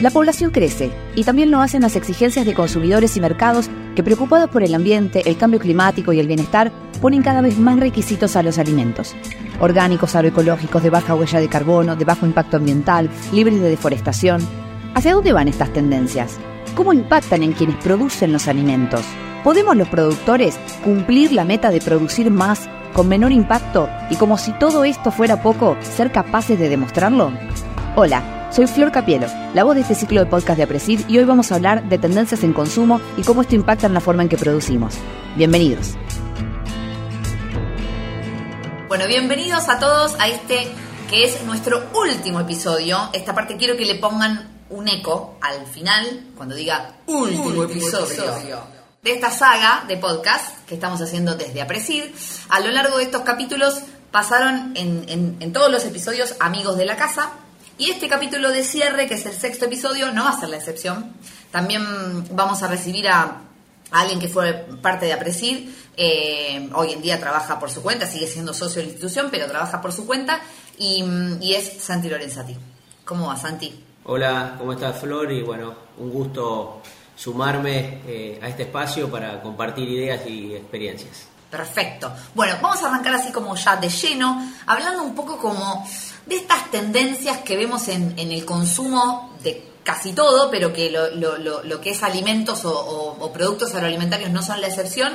La población crece y también lo hacen las exigencias de consumidores y mercados que preocupados por el ambiente, el cambio climático y el bienestar ponen cada vez más requisitos a los alimentos. Orgánicos, agroecológicos, de baja huella de carbono, de bajo impacto ambiental, libres de deforestación. ¿Hacia dónde van estas tendencias? ¿Cómo impactan en quienes producen los alimentos? ¿Podemos los productores cumplir la meta de producir más con menor impacto y como si todo esto fuera poco, ser capaces de demostrarlo? Hola. Soy Flor Capielo, la voz de este ciclo de podcast de Apresid y hoy vamos a hablar de tendencias en consumo y cómo esto impacta en la forma en que producimos. Bienvenidos. Bueno, bienvenidos a todos a este que es nuestro último episodio. Esta parte quiero que le pongan un eco al final cuando diga último, episodio. de esta saga de podcast que estamos haciendo desde Apresid. A lo largo de estos capítulos pasaron en, en todos los episodios amigos de la casa, y este capítulo de cierre, que es el sexto episodio, no va a ser la excepción. También vamos a recibir a, alguien que fue parte de Apresid. Eh, hoy en día trabaja por su cuenta, sigue siendo socio de la institución, pero trabaja por su cuenta. Y, es Santi Lorenzati. ¿Cómo va, Santi? Hola, ¿cómo estás, Flor? Y bueno, un gusto sumarme eh, a este espacio para compartir ideas y experiencias. Perfecto. Bueno, vamos a arrancar así como ya de lleno, hablando un poco como de estas tendencias que vemos en, el consumo de casi todo, pero que lo, que es alimentos o, productos agroalimentarios no son la excepción,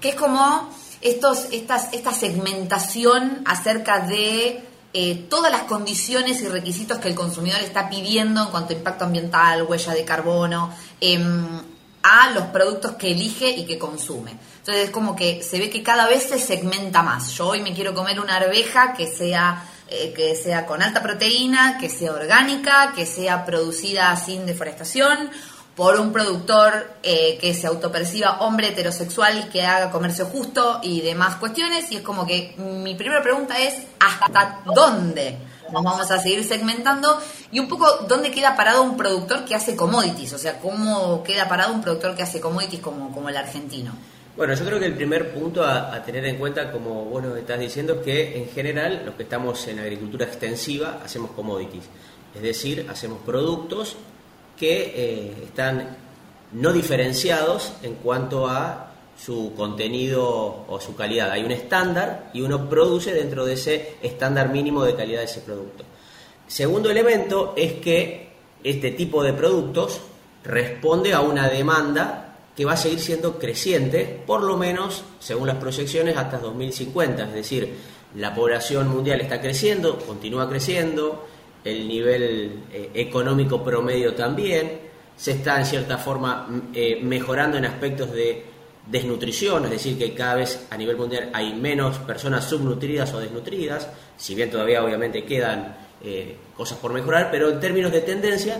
que es como estos, estas, esta segmentación acerca de eh, todas las condiciones y requisitos que el consumidor está pidiendo en cuanto a impacto ambiental, huella de carbono, em, a los productos que elige y que consume. Entonces es como que se ve que cada vez se segmenta más. Yo hoy me quiero comer una arveja que sea eh, que sea con alta proteína, que sea orgánica, que sea producida sin deforestación, por un productor eh, que se autoperciba hombre heterosexual que haga comercio justo y demás cuestiones. Y es como que mi primera pregunta es, ¿hasta dónde? Nos vamos a seguir segmentando. Y un poco dónde queda parado un productor que hace commodities, o sea, cómo queda parado un productor que hace commodities como, como el argentino. Bueno, yo creo que el primer punto a, tener en cuenta, como vos nos estás diciendo, es que en general los que estamos en agricultura extensiva hacemos commodities, es decir, hacemos productos que eh, están no diferenciados en cuanto a su contenido o su calidad. Hay un estándar y uno produce dentro de ese estándar mínimo de calidad de ese producto. Segundo elemento es que este tipo de productos responde a una demanda que va a seguir siendo creciente, por lo menos, según las proyecciones, hasta 2050. Es decir, la población mundial está creciendo, continúa creciendo, el nivel eh, económico promedio también, se está en cierta forma eh, mejorando en aspectos de desnutrición, es decir, que cada vez a nivel mundial hay menos personas subnutridas o desnutridas, si bien todavía obviamente quedan eh, cosas por mejorar, pero en términos de tendencia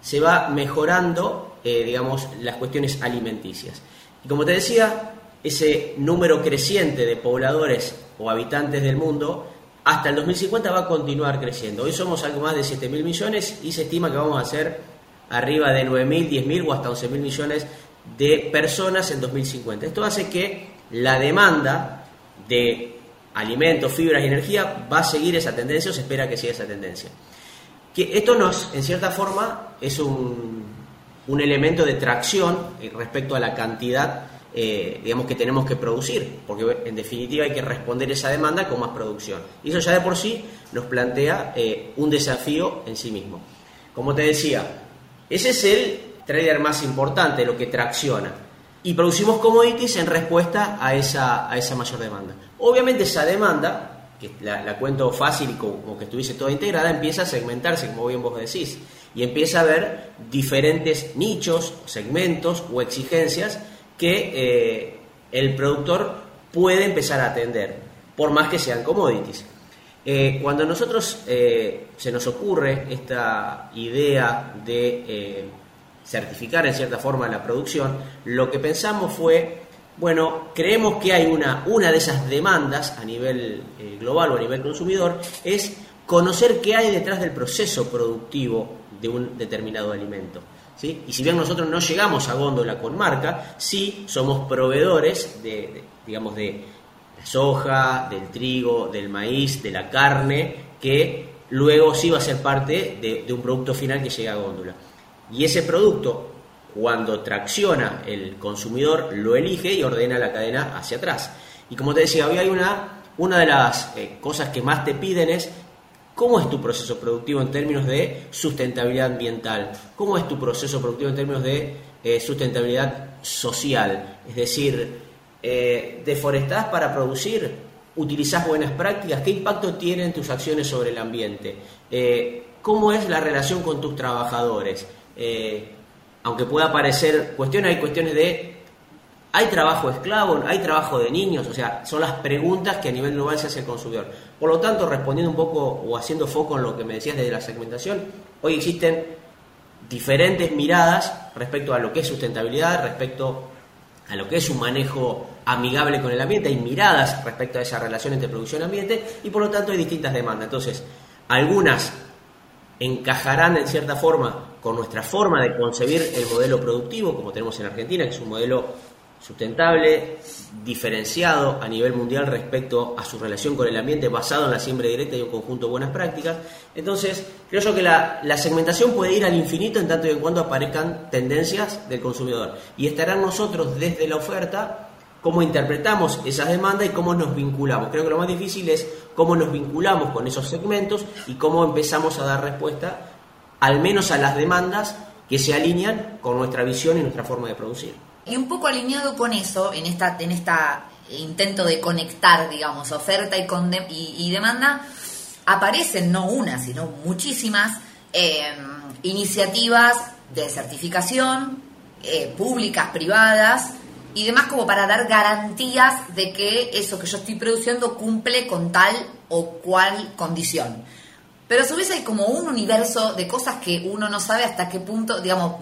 se va mejorando eh, digamos, las cuestiones alimenticias. Y como te decía, ese número creciente de pobladores o habitantes del mundo hasta el 2050 va a continuar creciendo. Hoy somos algo más de 7.000 millones y se estima que vamos a ser arriba de 9.000, 10.000 o hasta 11.000 millones de personas en 2050. Esto hace que la demanda de alimentos, fibras y energía va a seguir esa tendencia o se espera que siga esa tendencia. Que esto nos, en cierta forma, es un, un elemento de tracción respecto a la cantidad eh, digamos que tenemos que producir, porque en definitiva hay que responder esa demanda con más producción. Y eso ya de por sí nos plantea eh, un desafío en sí mismo. Como te decía, ese es el trader más importante, lo que tracciona. Y producimos commodities en respuesta a esa, a esa mayor demanda. Obviamente esa demanda, que la, la cuento fácil y como que estuviese toda integrada, empieza a segmentarse, como bien vos decís y empieza a haber diferentes nichos, segmentos o exigencias que eh, el productor puede empezar a atender, por más que sean commodities. Eh, cuando nosotros eh, se nos ocurre esta idea de certificar en cierta forma la producción, lo que pensamos fue, bueno, creemos que hay una, una de esas demandas a nivel global o a nivel consumidor, es conocer qué hay detrás del proceso productivo de un determinado alimento. ¿sí? Y si bien nosotros no llegamos a góndola con marca, sí somos proveedores de, digamos, de la soja, del trigo, del maíz, de la carne, que luego sí va a ser parte de, un producto final que llega a góndola. Y ese producto, cuando tracciona el consumidor, lo elige y ordena la cadena hacia atrás. Y como te decía, hoy hay una, una de las eh, cosas que más te piden es ¿Cómo es tu proceso productivo en términos de sustentabilidad ambiental? ¿Cómo es tu proceso productivo en términos de eh, sustentabilidad social? Es decir, eh, ¿deforestás para producir? ¿Utilizás buenas prácticas? ¿Qué impacto tienen tus acciones sobre el ambiente? Eh, ¿Cómo es la relación con tus trabajadores? Aunque pueda parecer cuestión, hay cuestiones de ¿Hay trabajo esclavo? ¿Hay trabajo de niños? O sea, son las preguntas que a nivel global se hace el consumidor. Por lo tanto, respondiendo un poco o haciendo foco en lo que me decías desde la segmentación, hoy existen diferentes miradas respecto a lo que es sustentabilidad, respecto a lo que es un manejo amigable con el ambiente, hay miradas respecto a esa relación entre producción y ambiente y por lo tanto hay distintas demandas. Entonces, algunas encajarán en cierta forma con nuestra forma de concebir el modelo productivo, como tenemos en Argentina, que es un modelo sustentable, diferenciado a nivel mundial respecto a su relación con el ambiente, basado en la siembra directa y un conjunto de buenas prácticas. Entonces, creo yo que la, segmentación puede ir al infinito en tanto y en cuando aparezcan tendencias del consumidor. Y estarán nosotros desde la oferta cómo interpretamos esas demandas y cómo nos vinculamos. Creo que lo más difícil es cómo nos vinculamos con esos segmentos y cómo empezamos a dar respuesta al menos a las demandas que se alinean con nuestra visión y nuestra forma de producir. Y un poco alineado con eso, en esta, en esta intento de conectar, digamos, oferta y, y, demanda, aparecen no una, sino muchísimas em, iniciativas de certificación, eh, públicas, privadas y demás, como para dar garantías de que eso que yo estoy produciendo cumple con tal o cual condición. Pero a su vez hay como un universo de cosas que uno no sabe hasta qué punto, digamos,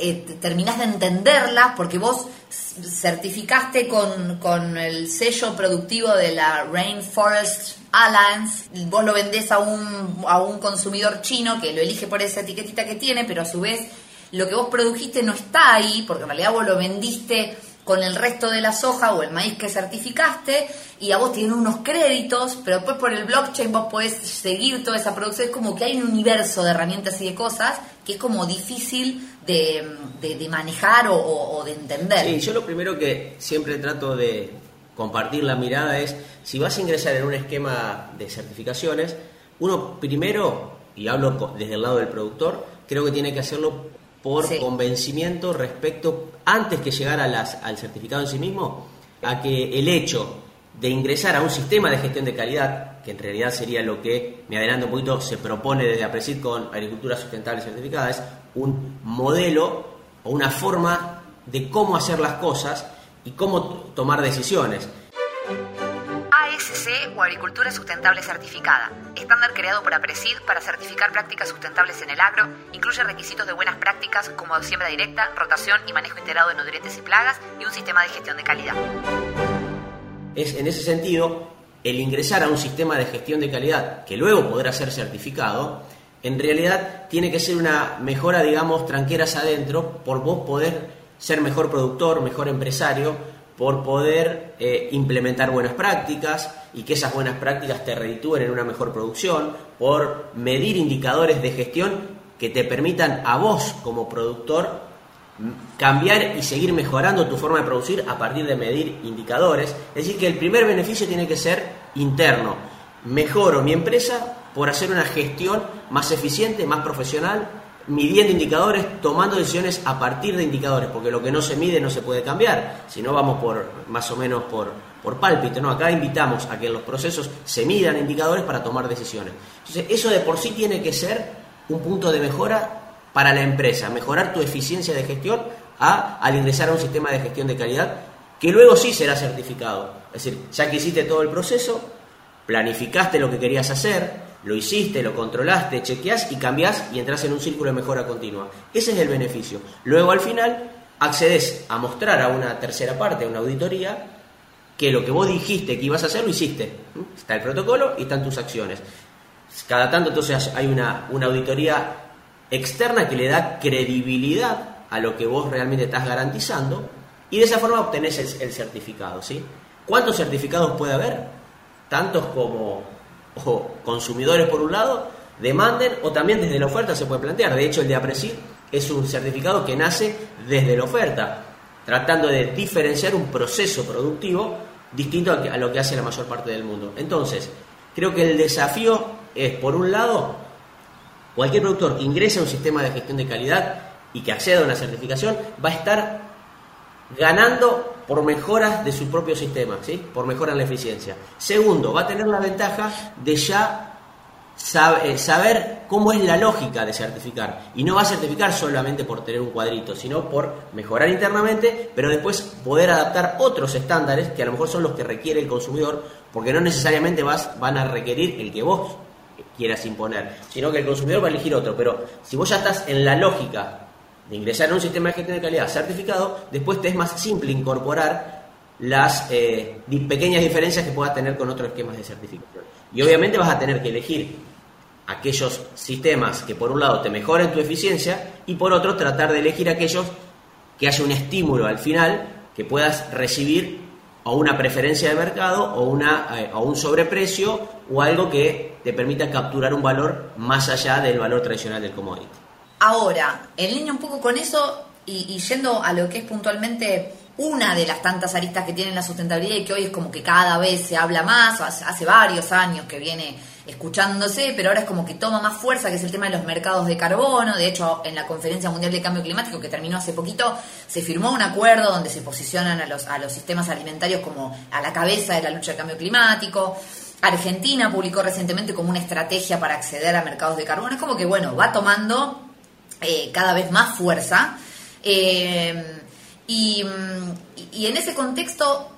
eh, terminás de entenderlas porque vos certificaste con, el sello productivo de la Rainforest Alliance, vos lo vendés a un, a un consumidor chino que lo elige por esa etiquetita que tiene, pero a su vez lo que vos produjiste no está ahí, porque en realidad vos lo vendiste con el resto de la soja o el maíz que certificaste y a vos tienen unos créditos, pero después por el blockchain vos podés seguir toda esa producción. Es como que hay un universo de herramientas y de cosas que es como difícil de, de, manejar o, de entender. Sí, yo lo primero que siempre trato de compartir la mirada es, si vas a ingresar en un esquema de certificaciones, uno primero, y hablo desde el lado del productor, creo que tiene que hacerlo por convencimiento respecto, antes que llegar a las, al certificado en sí mismo, a que el hecho de ingresar a un sistema de gestión de calidad, que en realidad sería lo que, me adelanto un poquito, se propone desde APRESID con Agricultura Sustentable Certificada, es un modelo o una forma de cómo hacer las cosas y cómo tomar decisiones. ASC o Agricultura Sustentable Certificada, estándar creado por APRESID para certificar prácticas sustentables en el agro, incluye requisitos de buenas prácticas como siembra directa, rotación y manejo integrado de nutrientes y plagas y un sistema de gestión de calidad. Es en ese sentido el ingresar a un sistema de gestión de calidad que luego podrá ser certificado, en realidad tiene que ser una mejora, digamos, tranqueras adentro por vos poder ser mejor productor, mejor empresario, por poder eh, implementar buenas prácticas y que esas buenas prácticas te reditúen en una mejor producción, por medir indicadores de gestión que te permitan a vos como productor cambiar y seguir mejorando tu forma de producir a partir de medir indicadores. Es decir, que el primer beneficio tiene que ser interno. Mejoro mi empresa por hacer una gestión más eficiente, más profesional, midiendo indicadores, tomando decisiones a partir de indicadores, porque lo que no se mide no se puede cambiar, si no vamos por más o menos por, por pálpito, ¿no? Acá invitamos a que en los procesos se midan indicadores para tomar decisiones. Entonces, eso de por sí tiene que ser un punto de mejora para la empresa, mejorar tu eficiencia de gestión al ingresar a un sistema de gestión de calidad que luego sí será certificado. Es decir, ya que hiciste todo el proceso, planificaste lo que querías hacer, lo hiciste, lo controlaste, chequeás y cambiás y entras en un círculo de mejora continua. Ese es el beneficio. Luego al final accedes a mostrar a una tercera parte, a una auditoría, que lo que vos dijiste que ibas a hacer lo hiciste. Está el protocolo y están tus acciones. Cada tanto entonces hay una, una auditoría externa que le da credibilidad a lo que vos realmente estás garantizando y de esa forma obtenés el, certificado. ¿sí? ¿Cuántos certificados puede haber? Tantos como consumidores por un lado demanden o también desde la oferta se puede plantear. De hecho, el de APRESID es un certificado que nace desde la oferta, tratando de diferenciar un proceso productivo distinto a lo que hace la mayor parte del mundo. Entonces, creo que el desafío es, por un lado, cualquier productor que ingrese a un sistema de gestión de calidad y que acceda a una certificación va a estar ganando por mejoras de su propio sistema, ¿sí? por mejoras en la eficiencia. Segundo, va a tener la ventaja de ya eh, saber cómo es la lógica de certificar. Y no va a certificar solamente por tener un cuadrito, sino por mejorar internamente, pero después poder adaptar otros estándares que a lo mejor son los que requiere el consumidor, porque no necesariamente vas, van a requerir el que vos quieras imponer, sino que el consumidor va a elegir otro. Pero si vos ya estás en la lógica de ingresar en un sistema de gestión de calidad certificado, después te es más simple incorporar las eh, pequeñas diferencias que puedas tener con otros esquemas de certificación. Y obviamente vas a tener que elegir aquellos sistemas que por un lado te mejoren tu eficiencia y por otro tratar de elegir aquellos que haya un estímulo al final que puedas recibir o una preferencia de mercado o, una, eh, o un sobreprecio o algo que te permita capturar un valor más allá del valor tradicional del commodity. Ahora, en línea un poco con eso y, yendo a lo que es puntualmente una de las tantas aristas que tiene la sustentabilidad y que hoy es como que cada vez se habla más, hace varios años que viene escuchándose, pero ahora es como que toma más fuerza, que es el tema de los mercados de carbono. De hecho, en la Conferencia Mundial de Cambio Climático, que terminó hace poquito, se firmó un acuerdo donde se posicionan a los, a los sistemas alimentarios como a la cabeza de la lucha del cambio climático. Argentina publicó recientemente como una estrategia para acceder a mercados de carbono. Es como que, bueno, va tomando eh, cada vez más fuerza. Eh, y, en ese contexto,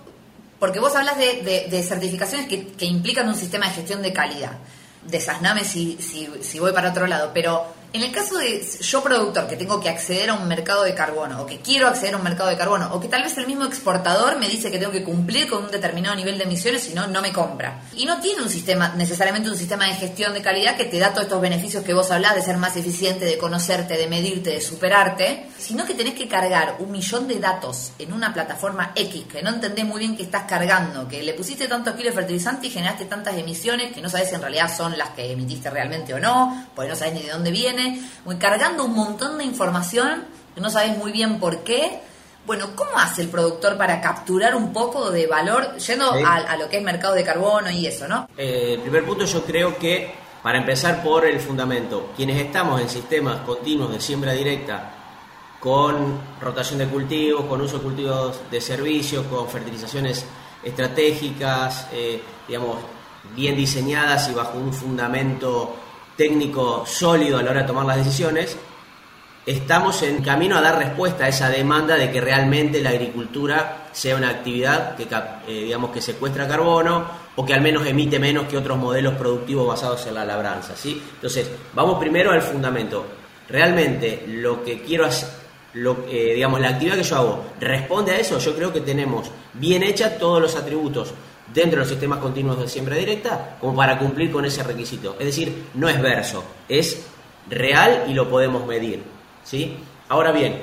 porque vos hablas de, certificaciones que, implican un sistema de gestión de calidad. Desasname si, si, si voy para otro lado, pero en el caso de yo productor que tengo que acceder a un mercado de carbono o que quiero acceder a un mercado de carbono o que tal vez el mismo exportador me dice que tengo que cumplir con un determinado nivel de emisiones si no, no me compra. Y no tiene un sistema, necesariamente un sistema de gestión de calidad que te da todos estos beneficios que vos hablás de ser más eficiente, de conocerte, de medirte, de superarte, sino que tenés que cargar un millón de datos en una plataforma X que no entendés muy bien qué estás cargando, que le pusiste tantos kilos de fertilizante y generaste tantas emisiones que no sabes si en realidad son las que emitiste realmente o no, porque no sabes ni de dónde viene cargando un montón de información que no sabes muy bien por qué. Bueno, ¿cómo hace el productor para capturar un poco de valor yendo a, lo que es mercado de carbono y eso, no? Eh, el primer punto yo creo que, para empezar por el fundamento, quienes estamos en sistemas continuos de siembra directa, con rotación de cultivos, con uso de cultivos de servicios, con fertilizaciones estratégicas, eh, digamos, bien diseñadas y bajo un fundamento técnico sólido a la hora de tomar las decisiones, estamos en camino a dar respuesta a esa demanda de que realmente la agricultura sea una actividad que, eh, digamos, que secuestra carbono o que al menos emite menos que otros modelos productivos basados en la labranza. ¿sí? Entonces, vamos primero al fundamento. Realmente lo que quiero hacer, lo, eh, digamos, la actividad que yo hago responde a eso, yo creo que tenemos bien hecha todos los atributos dentro de los sistemas continuos de siembra directa como para cumplir con ese requisito. Es decir, no es verso, es real y lo podemos medir. ¿sí? Ahora bien,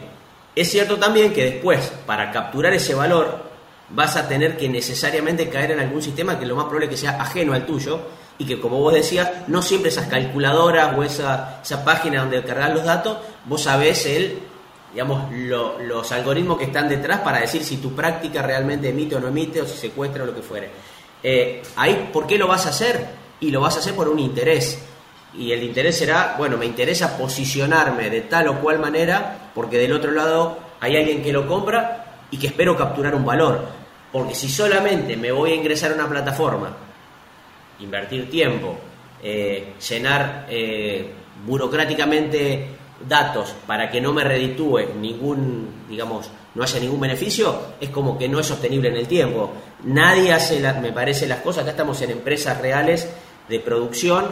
es cierto también que después, para capturar ese valor, vas a tener que necesariamente caer en algún sistema que lo más probable es que sea ajeno al tuyo y que, como vos decías, no siempre esas calculadoras o esa, esa página donde cargas los datos, vos sabés el digamos, los algoritmos que están detrás para decir si tu práctica realmente emite o no emite, o si secuestra o lo que fuere. Eh, ahí, ¿por qué lo vas a hacer? Y lo vas a hacer por un interés. Y el interés será, bueno, me interesa posicionarme de tal o cual manera, porque del otro lado hay alguien que lo compra y que espero capturar un valor. Porque si solamente me voy a ingresar a una plataforma, invertir tiempo, eh, llenar eh, burocráticamente datos para que no me reditúe ningún, digamos, no haya ningún beneficio, es como que no es sostenible en el tiempo. Nadie hace, me parece, las cosas. Acá estamos en empresas reales de producción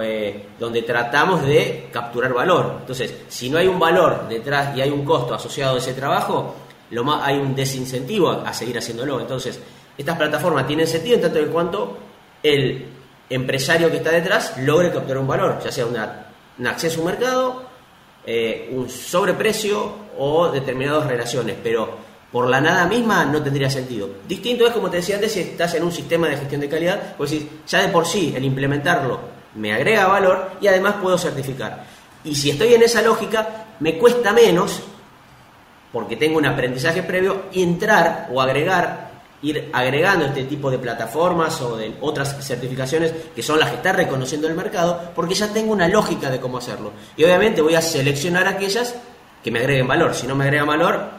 eh, donde tratamos de capturar valor. Entonces, si no hay un valor detrás y hay un costo asociado a ese trabajo, lo más, hay un desincentivo a, seguir haciéndolo. Entonces, estas plataformas tienen sentido en tanto en cuanto el empresario que está detrás logre capturar un valor, ya sea un acceso a un mercado eh, un sobreprecio o determinadas relaciones, pero por la nada misma no tendría sentido. Distinto es, como te decía antes, si estás en un sistema de gestión de calidad, pues ya de por sí el implementarlo me agrega valor y además puedo certificar. Y si estoy en esa lógica, me cuesta menos, porque tengo un aprendizaje previo, entrar o agregar, ir agregando este tipo de plataformas o de otras certificaciones que son las que está reconociendo el mercado, porque ya tengo una lógica de cómo hacerlo. Y obviamente voy a seleccionar aquellas que me agreguen valor. Si no me agregan valor,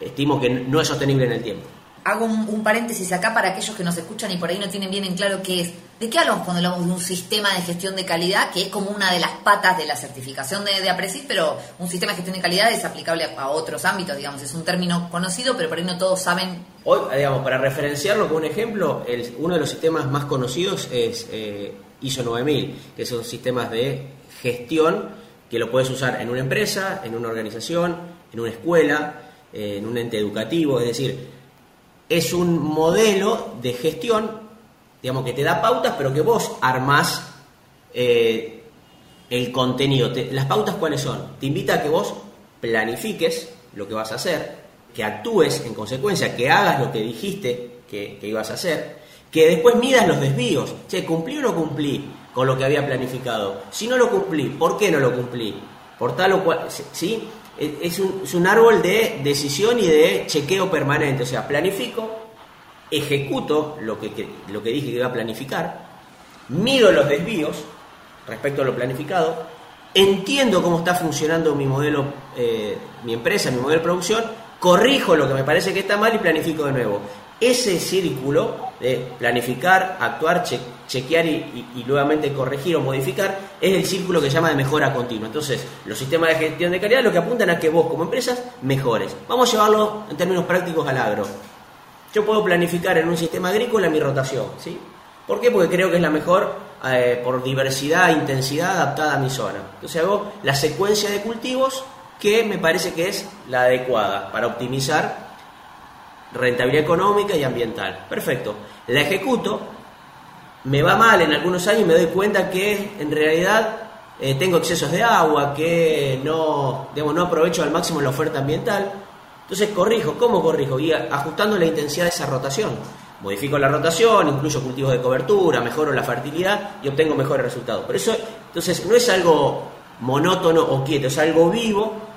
estimo que no es sostenible en el tiempo hago un, paréntesis acá para aquellos que nos escuchan y por ahí no tienen bien en claro qué es. ¿De qué hablamos cuando hablamos de un sistema de gestión de calidad que es como una de las patas de la certificación de, de APRESID, pero un sistema de gestión de calidad es aplicable a, otros ámbitos, digamos, es un término conocido, pero por ahí no todos saben. Hoy, digamos, para referenciarlo con un ejemplo, el, uno de los sistemas más conocidos es eh, ISO 9000, que son sistemas de gestión que lo puedes usar en una empresa, en una organización, en una escuela, eh, en un ente educativo, es decir, es un modelo de gestión, digamos, que te da pautas, pero que vos armás eh, el contenido. ¿Las pautas cuáles son? Te invita a que vos planifiques lo que vas a hacer, que actúes en consecuencia, que hagas lo que dijiste que, ibas a hacer, que después midas los desvíos. Che, ¿cumplí o no cumplí con lo que había planificado? Si no lo cumplí, ¿por qué no lo cumplí? Por tal o cual, ¿sí? Es un, árbol de decisión y de chequeo permanente. O sea, planifico, ejecuto lo que, lo que dije que iba a planificar, mido los desvíos respecto a lo planificado, entiendo cómo está funcionando mi modelo, eh, mi empresa, mi modelo de producción, corrijo lo que me parece que está mal y planifico de nuevo. Ese círculo de planificar, actuar, chequear y, nuevamente corregir o modificar es el círculo que se llama de mejora continua. Entonces, los sistemas de gestión de calidad lo que apuntan a que vos como empresas mejores. Vamos a llevarlo en términos prácticos al agro. Yo puedo planificar en un sistema agrícola mi rotación, ¿sí? ¿Por qué? Porque creo que es la mejor eh, por diversidad intensidad adaptada a mi zona. Entonces hago la secuencia de cultivos que me parece que es la adecuada para optimizar rentabilidad económica y ambiental. Perfecto. La ejecuto, me va mal en algunos años y me doy cuenta que en realidad eh, tengo excesos de agua, que no, digamos, no aprovecho al máximo la oferta ambiental. Entonces corrijo, ¿cómo corrijo? Y ajustando la intensidad de esa rotación. Modifico la rotación, incluyo cultivos de cobertura, mejoro la fertilidad y obtengo mejores resultados. Pero eso, entonces, no es algo monótono o quieto, es algo vivo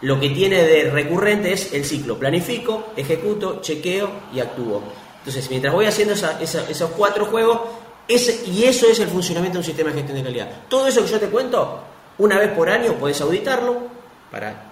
lo que tiene de recurrente es el ciclo. Planifico, ejecuto, chequeo y actúo. Entonces, mientras voy haciendo esos cuatro juegos, y eso es el funcionamiento de un sistema de gestión de calidad. Todo eso que yo te cuento, una vez por año puedes auditarlo para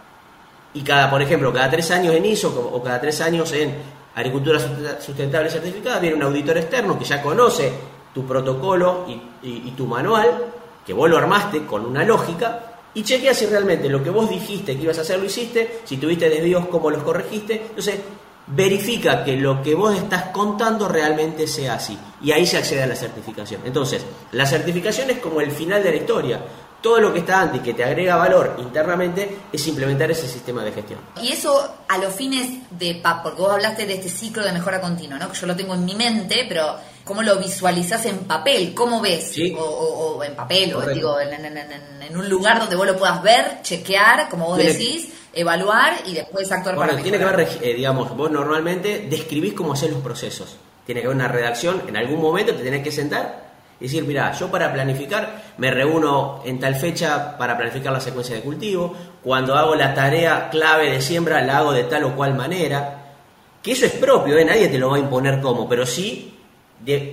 y cada, por ejemplo, cada tres años en ISO o cada tres años en agricultura sustentable certificada viene un auditor externo que ya conoce tu protocolo y tu manual, que vos lo armaste con una lógica y chequea si realmente lo que vos dijiste que ibas a hacer lo hiciste, si tuviste desvíos, cómo los corregiste. Entonces, verifica que lo que vos estás contando realmente sea así. Y ahí se accede a la certificación. Entonces, la certificación es como el final de la historia. Todo lo que está antes y que te agrega valor internamente es implementar ese sistema de gestión. Y eso a los fines de PAP, porque vos hablaste de este ciclo de mejora continua, ¿no? que yo lo tengo en mi mente, pero ¿Cómo lo visualizas en papel? ¿Cómo ves? O, en papel, o digo, en, un lugar donde vos lo puedas ver, chequear, como vos decís, evaluar y después actuar bueno, para Tiene que ver, eh, digamos, vos normalmente describís cómo hacer los procesos. Tiene que haber una redacción, en algún momento te tenés que sentar y decir, mira, yo para planificar me reúno en tal fecha para planificar la secuencia de cultivo, cuando hago la tarea clave de siembra la hago de tal o cual manera, que eso es propio, ¿eh? nadie te lo va a imponer como, pero sí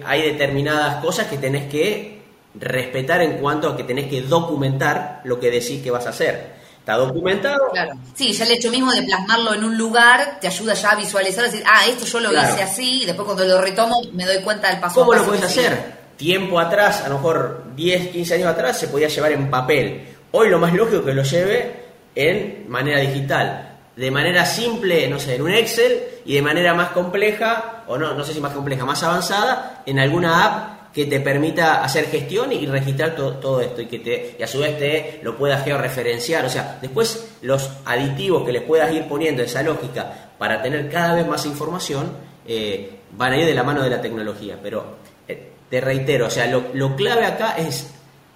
hay determinadas cosas que tenés que respetar en cuanto a que tenés que documentar lo que decís que vas a hacer. ¿Está documentado? Claro. Sí, ya el hecho mismo de plasmarlo en un lugar te ayuda ya a visualizar, decir, ah, esto yo lo hice así, y después cuando lo retomo me doy cuenta del paso ¿Cómo lo puedes hacer? Tiempo atrás, a lo mejor 10, 15 años atrás, se podía llevar en papel. Hoy lo más lógico es que lo lleve en manera digital de manera simple, no sé, en un Excel y de manera más compleja, o no, no sé si más compleja, más avanzada, en alguna app que te permita hacer gestión y registrar todo esto y que te, y a su vez te lo puedas georreferenciar. O sea, después los aditivos que les puedas ir poniendo esa lógica para tener cada vez más información eh, van a ir de la mano de la tecnología. Pero eh, te reitero, o sea, lo, lo clave acá es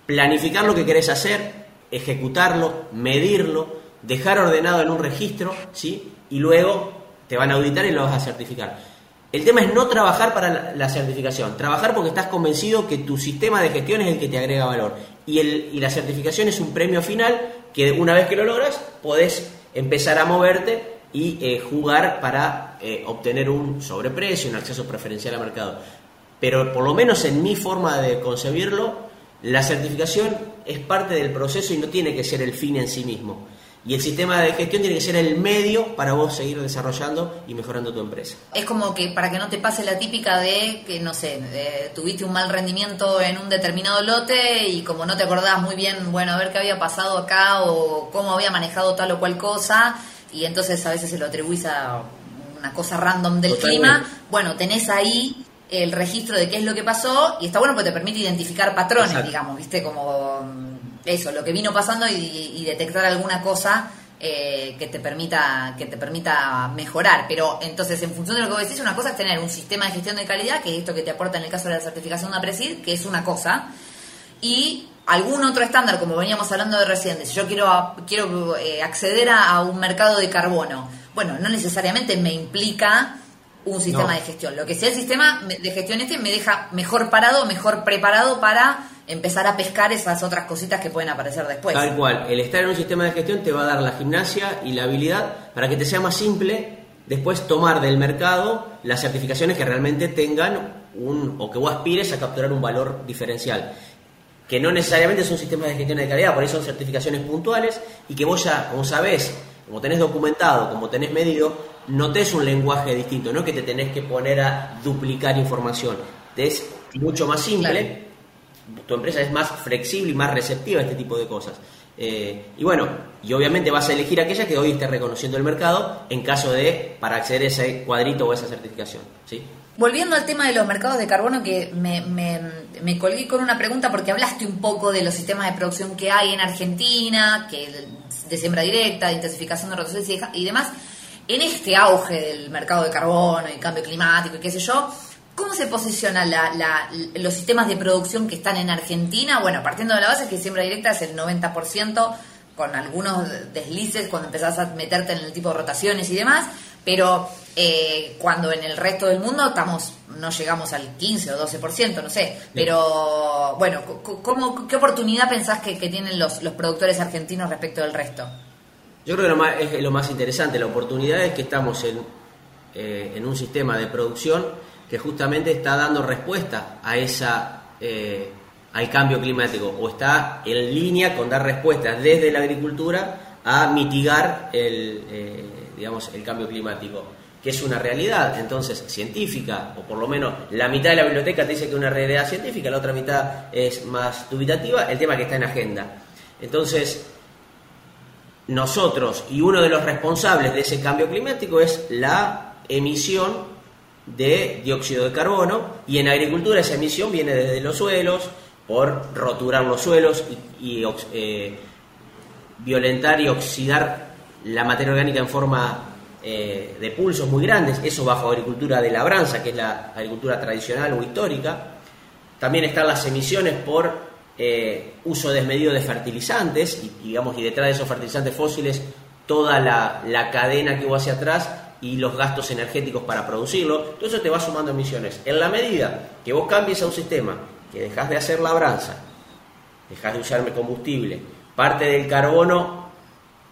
planificar lo que querés hacer, ejecutarlo, medirlo, dejar ordenado en un registro, ¿sí? Y luego te van a auditar y lo vas a certificar. El tema es no trabajar para la certificación, trabajar porque estás convencido que tu sistema de gestión es el que te agrega valor. y, el, y la certificación es un premio final que una vez que lo logras podés empezar a moverte y eh, jugar para eh, obtener un sobreprecio, un acceso preferencial al mercado. Pero por lo menos en mi forma de concebirlo, la certificación es parte del proceso y no tiene que ser el fin en sí mismo. Y el sistema de gestión tiene que ser el medio para vos seguir desarrollando y mejorando tu empresa. Es como que para que no te pase la típica de que, no sé, tuviste un mal rendimiento en un determinado lote y como no te acordabas muy bien, bueno, a ver qué había pasado acá o cómo había manejado tal o cual cosa, y entonces a veces se lo atribuís a una cosa random del clima, bueno, tenés ahí el registro de qué es lo que pasó y está bueno porque te permite identificar patrones, digamos, ¿viste? Como eso, lo que vino pasando y, detectar alguna cosa eh, que te permita que te permita mejorar. Pero entonces, en función de lo que vos decís, una cosa es tener un sistema de gestión de calidad, que es esto que te aporta en el caso de la certificación de APRESID, que es una cosa, y algún otro estándar, como veníamos hablando de recién, si yo quiero, quiero eh, acceder a, un mercado de carbono, bueno, no necesariamente me implica un sistema de gestión. Lo que sea el sistema de gestión este me deja mejor parado, mejor preparado para empezar a pescar esas otras cositas que pueden aparecer después. Tal cual, el estar en un sistema de gestión te va a dar la gimnasia y la habilidad para que te sea más simple después tomar del mercado las certificaciones que realmente tengan un o que vos aspires a capturar un valor diferencial. Que no necesariamente son sistemas de gestión de calidad, por eso son certificaciones puntuales y que vos ya, como sabés, como tenés documentado, como tenés medido, notés un lenguaje distinto, no que te tenés que poner a duplicar información. Es mucho más simple tu empresa es más flexible y más receptiva a este tipo de cosas. Eh, y bueno, y obviamente vas a elegir aquella que hoy esté reconociendo el mercado en caso de, para acceder a ese cuadrito o esa certificación. ¿sí? Volviendo al tema de los mercados de carbono, que me, me, colgué con una pregunta porque hablaste un poco de los sistemas de producción que hay en Argentina, que de siembra directa, de intensificación de rotaciones y demás. En este auge del mercado de carbono y cambio climático y qué sé yo, ¿Cómo se posicionan los sistemas de producción que están en Argentina? Bueno, partiendo de la base que siembra directa es el 90%, con algunos deslices cuando empezás a meterte en el tipo de rotaciones y demás, pero eh, cuando en el resto del mundo estamos no llegamos al 15 o 12%, no sé. Pero bueno, ¿cómo, ¿qué oportunidad pensás que, tienen los, productores argentinos respecto del resto? Yo creo que lo más, es lo más interesante, la oportunidad es que estamos en, eh, en un sistema de producción que justamente está dando respuesta a esa eh, al cambio climático o está en línea con dar respuestas desde la agricultura a mitigar el, eh, digamos, el cambio climático, que es una realidad entonces científica, o por lo menos la mitad de la biblioteca te dice que es una realidad científica, la otra mitad es más dubitativa, el tema que está en agenda. Entonces, nosotros y uno de los responsables de ese cambio climático es la emisión de dióxido de carbono y en agricultura esa emisión viene desde los suelos por roturar los suelos y, eh, violentar y oxidar la materia orgánica en forma eh, de pulsos muy grandes, eso bajo agricultura de labranza, que es la agricultura tradicional o histórica. También están las emisiones por eh, uso desmedido de fertilizantes y, digamos, y detrás de esos fertilizantes fósiles toda la, la cadena que hubo hacia atrás y los gastos energéticos para producirlo, todo eso te va sumando emisiones. En la medida que vos cambies a un sistema, que dejas de hacer labranza, dejas de usar combustible, parte del carbono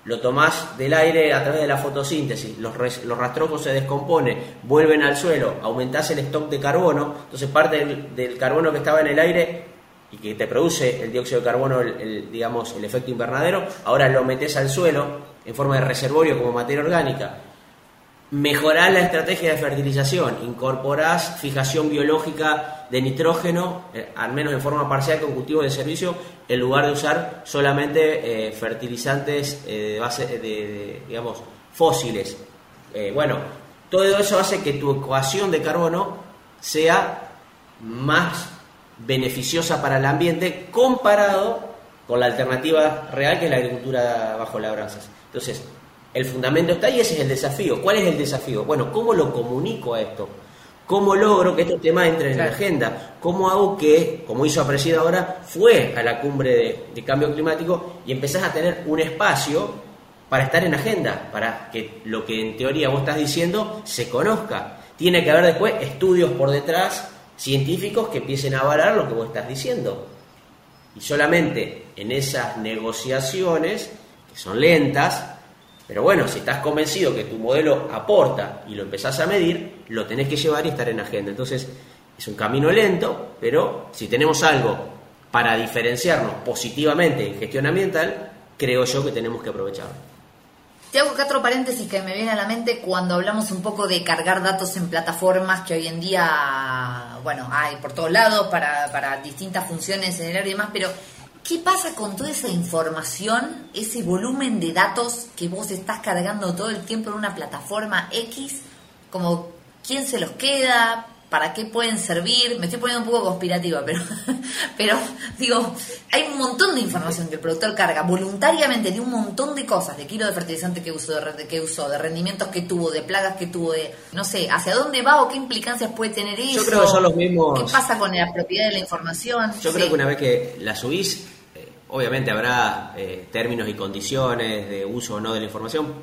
lo tomás del aire a través de la fotosíntesis, los, los rastrojos se descomponen, vuelven al suelo, aumentás el stock de carbono, entonces parte del, carbono que estaba en el aire y que te produce el dióxido de carbono, digamos, el efecto invernadero, ahora lo metes al suelo en forma de reservorio como materia orgánica Mejorar la estrategia de fertilización, incorporás fijación biológica de nitrógeno, eh, al menos en forma parcial con cultivos de servicio, en lugar de usar solamente eh, fertilizantes eh, de base de, digamos, fósiles. bueno, todo eso hace que tu ecuación de carbono sea más beneficiosa para el ambiente comparado con la alternativa real que es la agricultura bajo labranzas. Entonces, el fundamento está ahí, ese es el desafío. ¿Cuál es el desafío? Bueno, ¿cómo lo comunico a esto? ¿Cómo logro que estos temas entren en la agenda? ¿Cómo hago que, como hizo Apreciado ahora, fue a la cumbre de, cambio climático y empezás a tener un espacio para estar en agenda, para que lo que en teoría vos estás diciendo se conozca? Tiene que haber después estudios por detrás, científicos que empiecen a avalar lo que vos estás diciendo. Y solamente en esas negociaciones, que son lentas, pero bueno, si estás convencido que tu modelo aporta y lo empezás a medir, lo tenés que llevar y estar en agenda. Entonces, es un camino lento, pero si tenemos algo para diferenciarnos positivamente en gestión ambiental, creo yo que tenemos que aprovecharlo. Te hago cuatro paréntesis que me vienen a la mente cuando hablamos un poco de cargar datos en plataformas que hoy en día, bueno, hay por todos lados para, para distintas funciones en el área y demás, pero ¿qué pasa con toda esa información, ese volumen de datos que vos estás cargando todo el tiempo en una plataforma X? Como, ¿quién se los queda? para qué pueden servir. Me estoy poniendo un poco conspirativa, pero, pero digo, hay un montón de información que el productor carga voluntariamente de un montón de cosas, de kilo de fertilizante que usó, de, que usó, de rendimientos que tuvo, de plagas que tuvo, de no sé, hacia dónde va o qué implicancias puede tener eso. Yo creo que son los mismos. ¿Qué pasa con la propiedad de la información? Yo creo que una vez que la subís, obviamente habrá eh, términos y condiciones de uso o no de la información,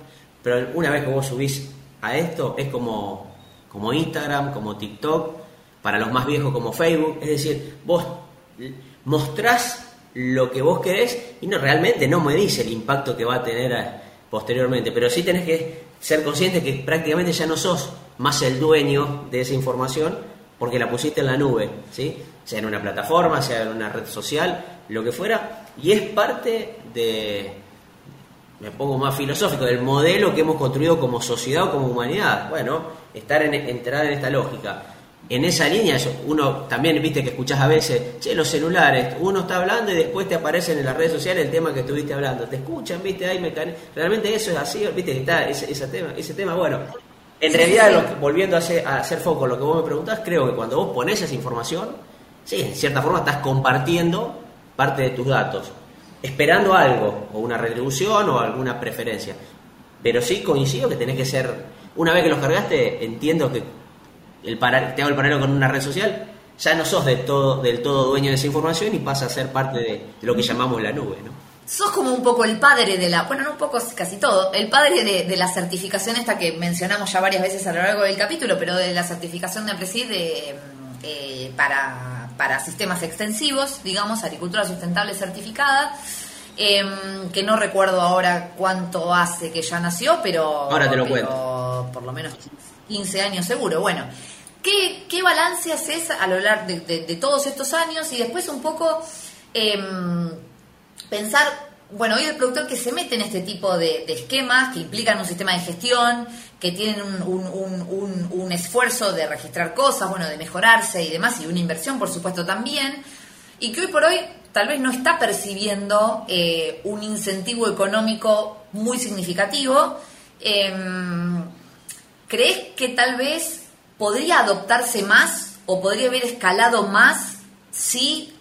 pero una vez que vos subís a esto, es como como Instagram, como TikTok, para los más viejos como Facebook. Es decir, vos mostrás lo que vos querés y no realmente no me dice el impacto que va a tener eh, posteriormente, pero sí tenés que ser consciente que prácticamente ya no sos más el dueño de esa información porque la pusiste en la nube, ¿sí? sea en una plataforma, sea en una red social, lo que fuera, y es parte de, me pongo más filosófico, del modelo que hemos construido como sociedad o como humanidad. Bueno, estar en, entrar en esta lógica. En esa línea, uno también, viste que escuchás a veces, che, los celulares, uno está hablando y después te aparecen en las redes sociales el tema que estuviste hablando. Te escuchan, viste, ahí Realmente eso es así, viste, está ese, tema, ese tema, bueno. En realidad, volviendo a hacer, a hacer foco lo que vos me preguntás, creo que cuando vos pones esa información, sí, en cierta forma estás compartiendo parte de tus datos esperando algo, o una retribución o alguna preferencia. Pero sí coincido que tenés que ser, una vez que los cargaste, entiendo que el te hago el paralelo con una red social, ya no sos del todo, del todo dueño de esa información y pasa a ser parte de, lo que llamamos la nube, ¿no? Sos como un poco el padre de la, bueno, no un poco, casi todo, el padre de, la certificación esta que mencionamos ya varias veces a lo largo del capítulo, pero de la certificación de APRESID de, eh, para para sistemas extensivos, digamos, agricultura sustentable certificada, em, que no recuerdo ahora cuánto hace que ya nació, pero... Ahora te lo cuento. Por lo menos 15 años seguro. Bueno, ¿qué, qué balance haces a lo largo de, todos estos años? Y después un poco em, pensar bueno, hoy el productor que se mete en este tipo de, esquemas que implican un sistema de gestión, que tienen un, esfuerzo de registrar cosas, bueno, de mejorarse y demás, y una inversión, por supuesto, también, y que hoy por hoy tal vez no está percibiendo eh, un incentivo económico muy significativo. Em, ¿Crees que tal vez podría adoptarse más o podría haber escalado más si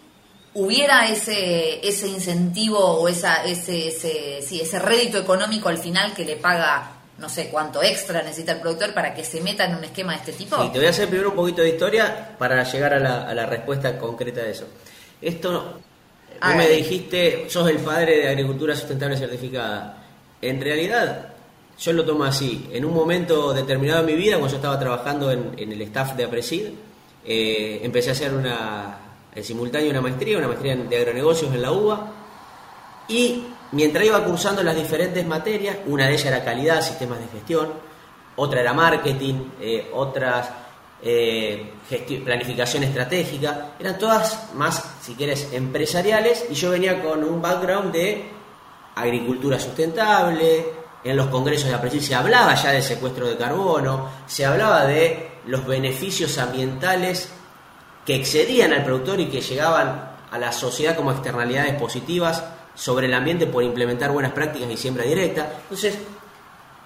hubiera ese, ese incentivo o esa, ese, ese, sí, ese rédito económico al final que le paga no sé cuánto extra necesita el productor para que se meta en un esquema de este tipo? Sí, te voy a hacer primero un poquito de historia para llegar a la, a la respuesta concreta de eso. Esto, tú me dijiste, sos el padre de agricultura sustentable certificada. En realidad, yo lo tomo así. En un momento determinado de mi vida, cuando yo estaba trabajando en, en el staff de APRESID, eh, empecé a hacer una, en simultáneo una maestría, una maestría de agronegocios en la UBA, y mientras iba cursando las diferentes materias, una de ellas era calidad, sistemas de gestión, otra era marketing, eh, otras eh, planificación estratégica, eran todas más, si quieres, empresariales, y yo venía con un background de agricultura sustentable, en los congresos de APRESID se hablaba ya del secuestro de carbono, se hablaba de los beneficios ambientales que excedían al productor y que llegaban a la sociedad como externalidades positivas sobre el ambiente por implementar buenas prácticas y siembra directa. Entonces,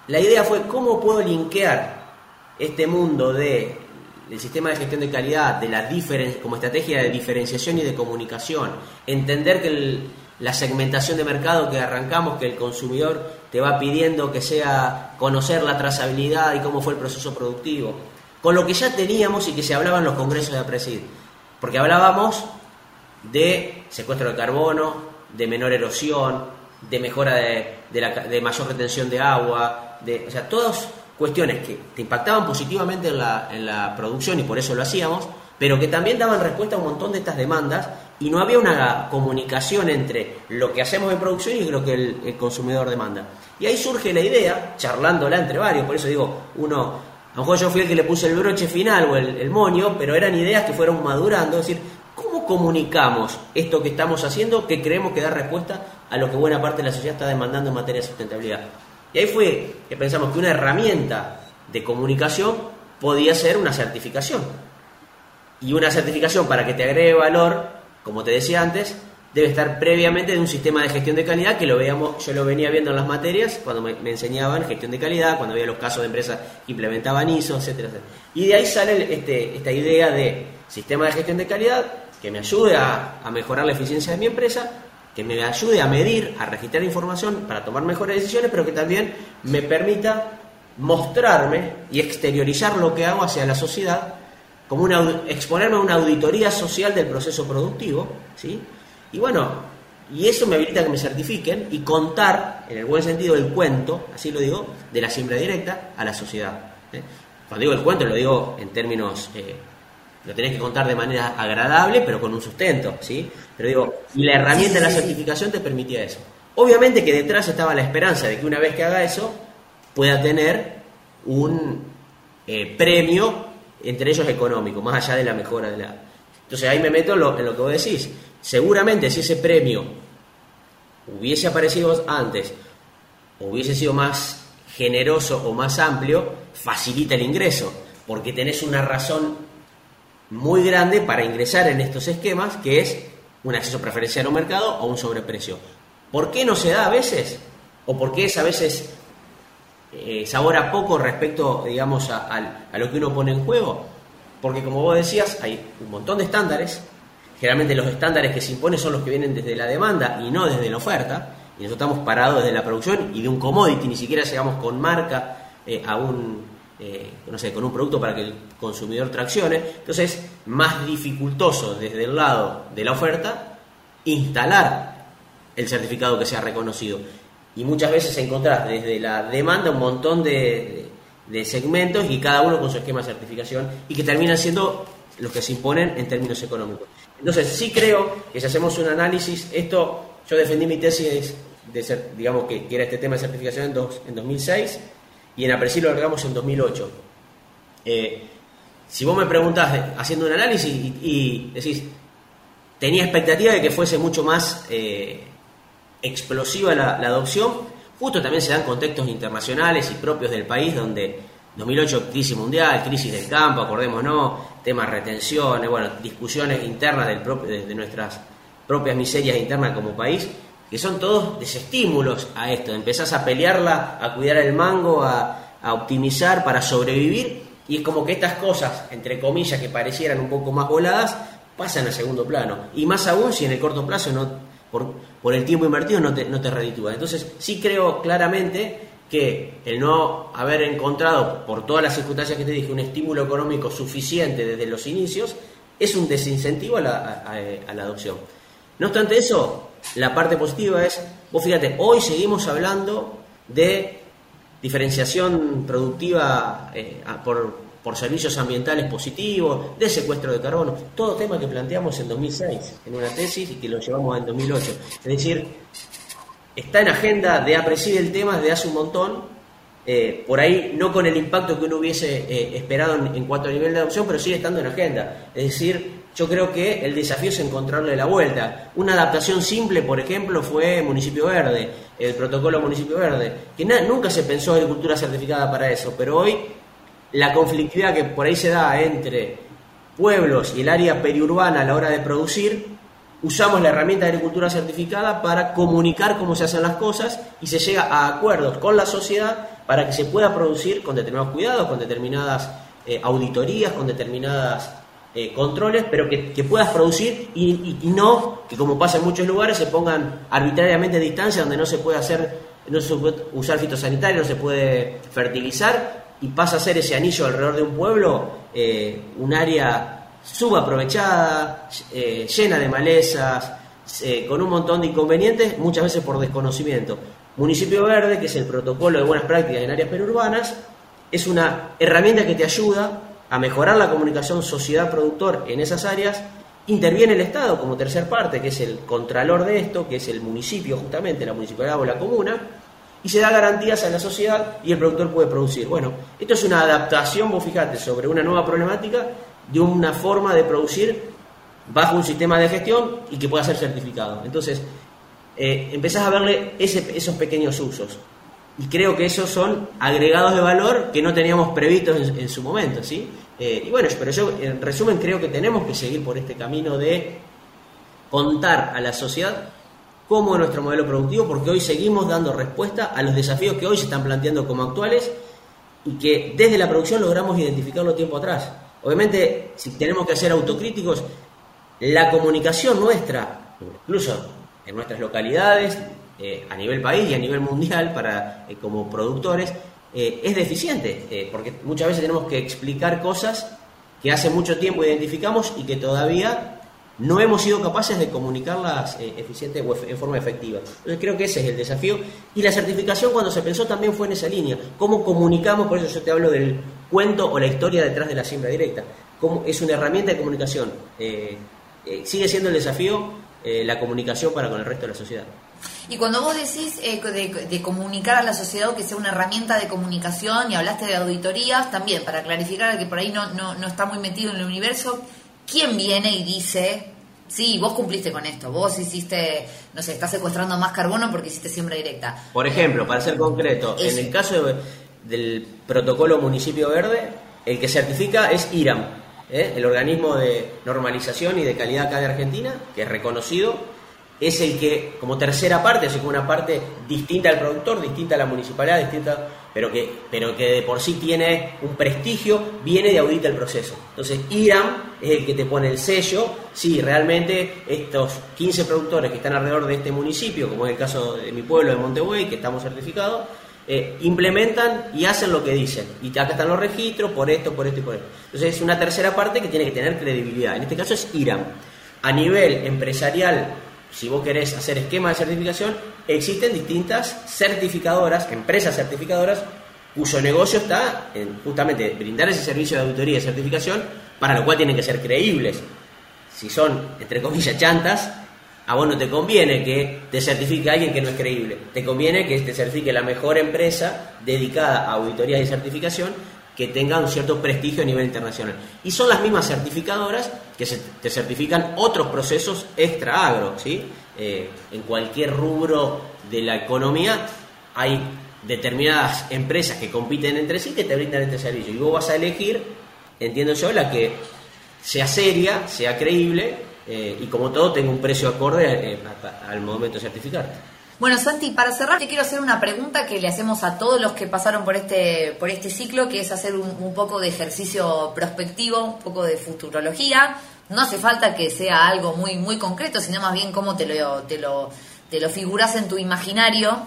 la idea fue cómo puedo linkear este mundo de del sistema de gestión de calidad, de la como estrategia de diferenciación y de comunicación, entender que la segmentación de mercado que arrancamos, que el consumidor te va pidiendo que sea conocer la trazabilidad y cómo fue el proceso productivo, con lo que ya teníamos y que se hablaba en los congresos de APRESID. Porque hablábamos de secuestro de carbono, de menor erosión, de mejora de, de, mayor retención de agua, de, o sea, todas cuestiones que te impactaban positivamente en la, en la producción y por eso lo hacíamos, pero que también daban respuesta a un montón de estas demandas y no había una comunicación entre lo que hacemos en producción y lo que el, consumidor demanda. Y ahí surge la idea, charlándola entre varios, por eso digo, uno, a lo yo fui el que le puse el broche final o el, el moño, pero eran ideas que fueron madurando, es decir, ¿cómo comunicamos esto que estamos haciendo que creemos que da respuesta a lo que buena parte de la sociedad está demandando en materia de sustentabilidad? Y ahí fue que pensamos que una herramienta de comunicación podía ser una certificación. Y una certificación para que te agregue valor como te decía antes, debe estar previamente de un sistema de gestión de calidad que lo veíamos, yo lo venía viendo en las materias cuando me, enseñaban gestión de calidad, cuando había los casos de empresas que implementaban ISO, etcétera, Y de ahí sale este, esta idea de sistema de gestión de calidad que me ayude a, a mejorar la eficiencia de mi empresa, que me ayude a medir, a registrar información para tomar mejores decisiones, pero que también me permita mostrarme y exteriorizar lo que hago hacia la sociedad como una, exponerme a una auditoría social del proceso productivo, ¿sí? Y bueno, y eso me habilita a que me certifiquen y contar, en el buen sentido del cuento, así lo digo, de la siembra directa a la sociedad. ¿eh? Cuando digo el cuento lo digo en términos, eh, lo tenés que contar de manera agradable, pero con un sustento, ¿sí? Pero digo, y la herramienta de la certificación te permitía eso. Obviamente que detrás estaba la esperanza de que una vez que haga eso, pueda tener un eh, premio entre ellos económico, más allá de la mejora de la... Entonces ahí me meto en lo, que vos decís. Seguramente si ese premio hubiese aparecido antes, hubiese sido más generoso o más amplio, facilita el ingreso, porque tenés una razón muy grande para ingresar en estos esquemas, que es un acceso preferencial a un mercado o un sobreprecio. ¿Por qué no se da a veces? ¿O por qué es a veces eh, sabor a poco respecto, digamos, a, lo que uno pone en juego. Porque como vos decías, hay un montón de estándares. Generalmente los estándares que se imponen son los que vienen desde la demanda y no desde la oferta. Y nosotros estamos parados desde la producción y de un commodity, ni siquiera llegamos con marca eh, a un, eh, no sé, con un producto para que el consumidor traccione. Entonces, más dificultoso desde el lado de la oferta instalar el certificado que sea reconocido y muchas veces encontrás desde la demanda un montón de, segmentos y cada uno con su esquema de certificación y que terminan siendo los que se imponen en términos económicos. Entonces, sí creo que si hacemos un análisis, esto, yo defendí mi tesis de ser, digamos que, era este tema de certificación en, dos, en 2006 y en Apreci lo largamos en 2008. Eh, si vos me preguntás, haciendo un análisis y, decís, tenía expectativa de que fuese mucho más eh, explosiva la, adopción, justo también se dan contextos internacionales y propios del país donde 2008 crisis mundial, crisis del campo, acordémonos, temas retenciones, bueno, discusiones internas del propio, de, nuestras propias miserias internas como país, que son todos desestímulos a esto, empezás a pelearla, a cuidar el mango, a, optimizar para sobrevivir, y es como que estas cosas, entre comillas, que parecieran un poco más voladas, pasan a segundo plano. Y más aún si en el corto plazo no, por, el tiempo invertido no te, no te reditúa. Entonces, sí creo claramente que el no haber encontrado, por todas las circunstancias que te dije, un estímulo económico suficiente desde los inicios, es un desincentivo a la, la adopción. No obstante eso, la parte positiva es, vos fíjate, hoy seguimos hablando de diferenciación productiva eh, por, por servicios ambientales positivos, de secuestro de carbono, todo tema que planteamos en 2006 en una tesis y que lo llevamos en 2008. Es decir, está en agenda de apreciar el tema desde hace un montón, eh, por ahí no con el impacto que uno hubiese eh, esperado en, cuanto a nivel de adopción, pero sigue estando en agenda. Es decir, yo creo que el desafío es encontrarle la vuelta. Una adaptación simple, por ejemplo, fue Municipio Verde, el protocolo Municipio Verde, que nunca se pensó agricultura certificada para eso, pero hoy la conflictividad que por ahí se da entre pueblos y el área periurbana a la hora de producir, usamos la herramienta de agricultura certificada para comunicar cómo se hacen las cosas y se llega a acuerdos con la sociedad para que se pueda producir con determinados cuidados, con determinadas eh, auditorías, con determinadas eh, controles, pero que, puedas producir y, no que como pasa en muchos lugares se pongan arbitrariamente a distancia donde no se puede hacer, no se puede usar fitosanitario, no se puede fertilizar y pasa a ser ese anillo alrededor de un pueblo eh, un área subaprovechada, eh, llena de malezas, eh, con un montón de inconvenientes, muchas veces por desconocimiento. Municipio Verde, que es el protocolo de buenas prácticas en áreas perurbanas, es una herramienta que te ayuda a mejorar la comunicación sociedad-productor en esas áreas, interviene el Estado como tercer parte, que es el contralor de esto, que es el municipio justamente, la municipalidad o la comuna, y se da garantías a la sociedad y el productor puede producir. Bueno, esto es una adaptación, vos fijate, sobre una nueva problemática de una forma de producir bajo un sistema de gestión y que pueda ser certificado. Entonces, eh, empezás a verle esos pequeños usos. Y creo que esos son agregados de valor que no teníamos previstos en, su momento, ¿sí? Eh, y bueno, pero yo en resumen creo que tenemos que seguir por este camino de contar a la sociedad cómo es nuestro modelo productivo, porque hoy seguimos dando respuesta a los desafíos que hoy se están planteando como actuales y que desde la producción logramos identificarlo tiempo atrás. Obviamente, si tenemos que ser autocríticos, la comunicación nuestra, incluso en nuestras localidades, eh, a nivel país y a nivel mundial para eh, como productores eh, es deficiente porque muchas veces tenemos que explicar cosas que hace mucho tiempo identificamos y que todavía no hemos sido capaces de comunicarlas eficiente o en forma efectiva. Entonces creo que ese es el desafío y la certificación cuando se pensó también fue en esa línea. ¿Cómo comunicamos? Por eso yo te hablo del cuento o la historia detrás de la siembra directa. ¿Cómo es una herramienta de comunicación. sigue siendo el desafío la comunicación para con el resto de la sociedad. Y cuando vos decís eh, de, comunicar a la sociedad o que sea una herramienta de comunicación y hablaste de auditorías, también para clarificar que por ahí no, no, no está muy metido en el universo, ¿quién viene y dice, sí, vos cumpliste con esto, vos hiciste, no sé, estás secuestrando más carbono porque hiciste siembra directa? Por ejemplo, para ser concreto, en el caso del protocolo Municipio Verde, el que certifica es IRAM, ¿eh? el organismo de normalización y de calidad acá de Argentina, que es reconocido es el que, como tercera parte, así como una parte distinta al productor, distinta a la municipalidad, distinta, pero que, pero que de por sí tiene un prestigio, viene de audita el proceso. Entonces, IRAM es el que te pone el sello, si realmente estos 15 productores que están alrededor de este municipio, como es el caso de mi pueblo de Montebuey, que estamos certificados, eh, implementan y hacen lo que dicen. Y acá están los registros, por esto, por esto y por esto. Entonces, es una tercera parte que tiene que tener credibilidad. En este caso es IRAM. A nivel empresarial, si vos querés hacer esquema de certificación, existen distintas certificadoras, empresas certificadoras, cuyo negocio está en justamente brindar ese servicio de auditoría y certificación, para lo cual tienen que ser creíbles. Si son, entre comillas, chantas, a vos no te conviene que te certifique alguien que no es creíble. Te conviene que te certifique la mejor empresa dedicada a auditoría y certificación que tenga un cierto prestigio a nivel internacional. Y son las mismas certificadoras que te certifican otros procesos extra agro. ¿sí? Eh, en cualquier rubro de la economía hay determinadas empresas que compiten entre sí que te brindan este servicio. Y vos vas a elegir, entiendo yo, la que sea seria, sea creíble eh, y como todo tenga un precio acorde eh, al momento de certificarte. Bueno, Santi, para cerrar te quiero hacer una pregunta que le hacemos a todos los que pasaron por este, por este ciclo, que es hacer un, poco de ejercicio prospectivo, un poco de futurología. No hace falta que sea algo muy, muy concreto, sino más bien cómo te lo, te lo, te lo figuras en tu imaginario.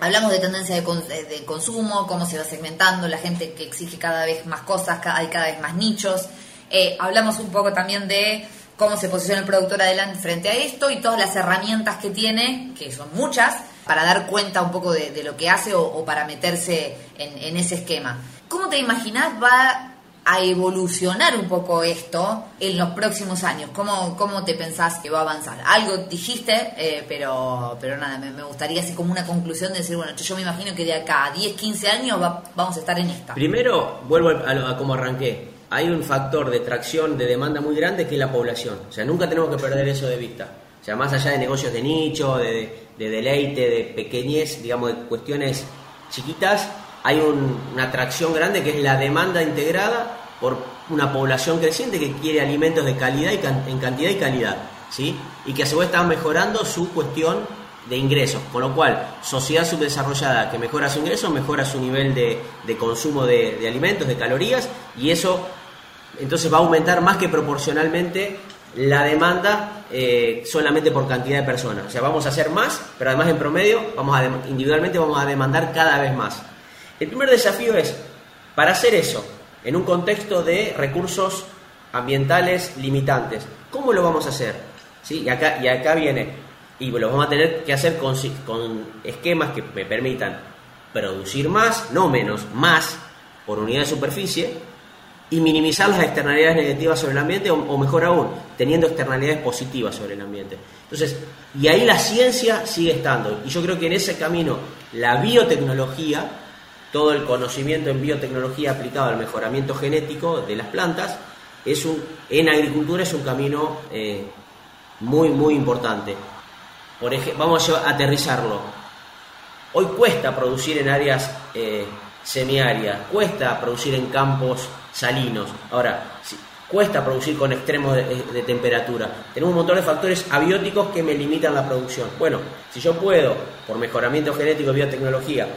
Hablamos de tendencia de, consumo, cómo se va segmentando, la gente que exige cada vez más cosas, hay cada vez más nichos. Eh, hablamos un poco también de cómo se posiciona el productor adelante frente a esto y todas las herramientas que tiene, que son muchas, para dar cuenta un poco de, lo que hace o, para meterse en, ese esquema. ¿Cómo te imaginas va a evolucionar un poco esto en los próximos años? ¿Cómo, cómo te pensás que va a avanzar? Algo dijiste, eh, pero, pero nada, me, gustaría así como una conclusión de decir, bueno, yo me imagino que de acá a 10, 15 años vamos a estar en esta. Primero, vuelvo a, a cómo arranqué hay un factor de tracción de demanda muy grande que es la población. O sea, nunca tenemos que perder eso de vista. O sea, más allá de negocios de nicho, de, deleite, de pequeñez, digamos, de cuestiones chiquitas, hay una atracción grande que es la demanda integrada por una población creciente que quiere alimentos de calidad y en cantidad y calidad, ¿sí? Y que a su vez está mejorando su cuestión de ingresos, con lo cual sociedad subdesarrollada que mejora su ingreso mejora su nivel de, consumo de, alimentos, de calorías y eso entonces va a aumentar más que proporcionalmente la demanda eh, solamente por cantidad de personas. O sea, vamos a hacer más, pero además en promedio, vamos a individualmente vamos a demandar cada vez más. El primer desafío es, para hacer eso, en un contexto de recursos ambientales limitantes, ¿cómo lo vamos a hacer? ¿Sí? Y, acá, y acá viene, y lo vamos a tener que hacer con, con esquemas que me permitan producir más, no menos, más por unidad de superficie, y minimizar las externalidades negativas sobre el ambiente o, mejor aún, teniendo externalidades positivas sobre el ambiente. Entonces, y ahí la ciencia sigue estando. Y yo creo que en ese camino la biotecnología, todo el conocimiento en biotecnología aplicado al mejoramiento genético de las plantas, es un, en agricultura es un camino eh, muy, muy importante. Por ejemplo, vamos a aterrizarlo. Hoy cuesta producir en áreas eh, semiáridas, cuesta producir en campos salinos. Ahora, cuesta producir con extremos de, temperatura. Tenemos un montón de factores abióticos que me limitan la producción. Bueno, si yo puedo, por mejoramiento genético y biotecnología,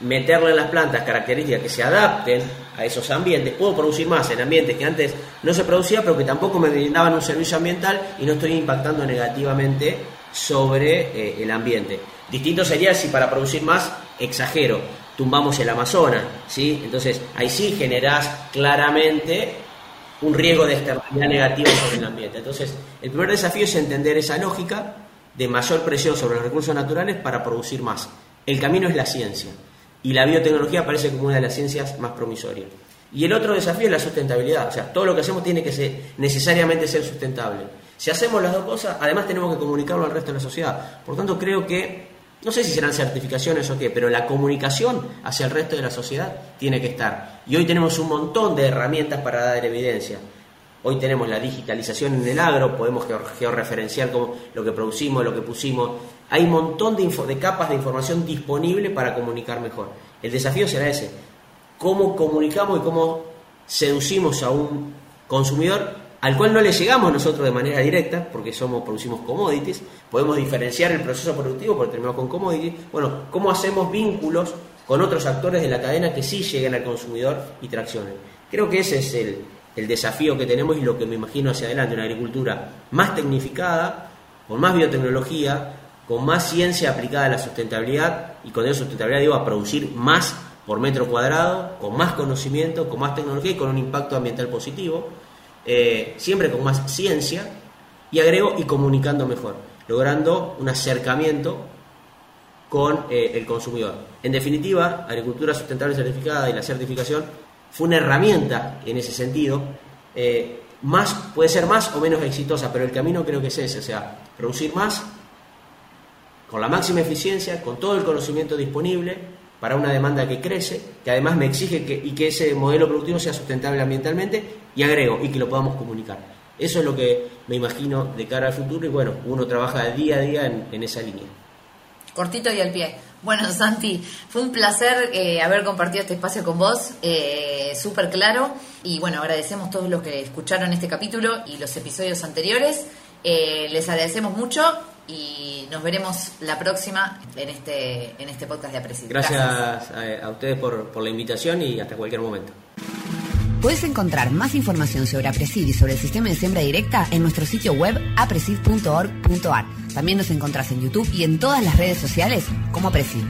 meterle en las plantas características que se adapten a esos ambientes, puedo producir más en ambientes que antes no se producía, pero que tampoco me brindaban un servicio ambiental y no estoy impactando negativamente sobre eh, el ambiente. Distinto sería si para producir más exagero, tumbamos el Amazonas, ¿sí? Entonces, ahí sí generás claramente un riesgo de externalidad negativa sobre el ambiente. Entonces, el primer desafío es entender esa lógica de mayor presión sobre los recursos naturales para producir más. El camino es la ciencia y la biotecnología parece como una de las ciencias más promisorias. Y el otro desafío es la sustentabilidad, o sea, todo lo que hacemos tiene que ser, necesariamente ser sustentable. Si hacemos las dos cosas, además tenemos que comunicarlo al resto de la sociedad. Por tanto, creo que no sé si serán certificaciones o qué, pero la comunicación hacia el resto de la sociedad tiene que estar. Y hoy tenemos un montón de herramientas para dar evidencia. Hoy tenemos la digitalización en el agro, podemos georreferenciar como lo que producimos, lo que pusimos. Hay un montón de, de capas de información disponible para comunicar mejor. El desafío será ese, cómo comunicamos y cómo seducimos a un consumidor al cual no le llegamos nosotros de manera directa, porque somos, producimos commodities, podemos diferenciar el proceso productivo porque terminamos con commodities. Bueno, ¿cómo hacemos vínculos con otros actores de la cadena que sí lleguen al consumidor y traccionen? Creo que ese es el, el desafío que tenemos y lo que me imagino hacia adelante, una agricultura más tecnificada, con más biotecnología, con más ciencia aplicada a la sustentabilidad, y con esa sustentabilidad digo a producir más por metro cuadrado, con más conocimiento, con más tecnología y con un impacto ambiental positivo eh, siempre con más ciencia, y agrego y comunicando mejor, logrando un acercamiento con eh, el consumidor. En definitiva, agricultura sustentable certificada y la certificación fue una herramienta en ese sentido. Eh, más, puede ser más o menos exitosa, pero el camino creo que es ese, o sea, producir más con la máxima eficiencia, con todo el conocimiento disponible, para una demanda que crece, que además me exige que, y que ese modelo productivo sea sustentable ambientalmente, y agrego, y que lo podamos comunicar. Eso es lo que me imagino de cara al futuro y bueno, uno trabaja día a día en, esa línea. Cortito y al pie. Bueno, Santi, fue un placer eh, haber compartido este espacio con vos, eh, súper claro. Y bueno, agradecemos a todos los que escucharon este capítulo y los episodios anteriores. Eh, les agradecemos mucho y nos veremos la próxima en este, en este podcast de Apreci. Gracias, A, ustedes por, por la invitación y hasta cualquier momento. Puedes encontrar más información sobre Aprecid y sobre el sistema de siembra directa en nuestro sitio web aprecid.org.ar. También nos encontrás en YouTube y en todas las redes sociales como Aprecid.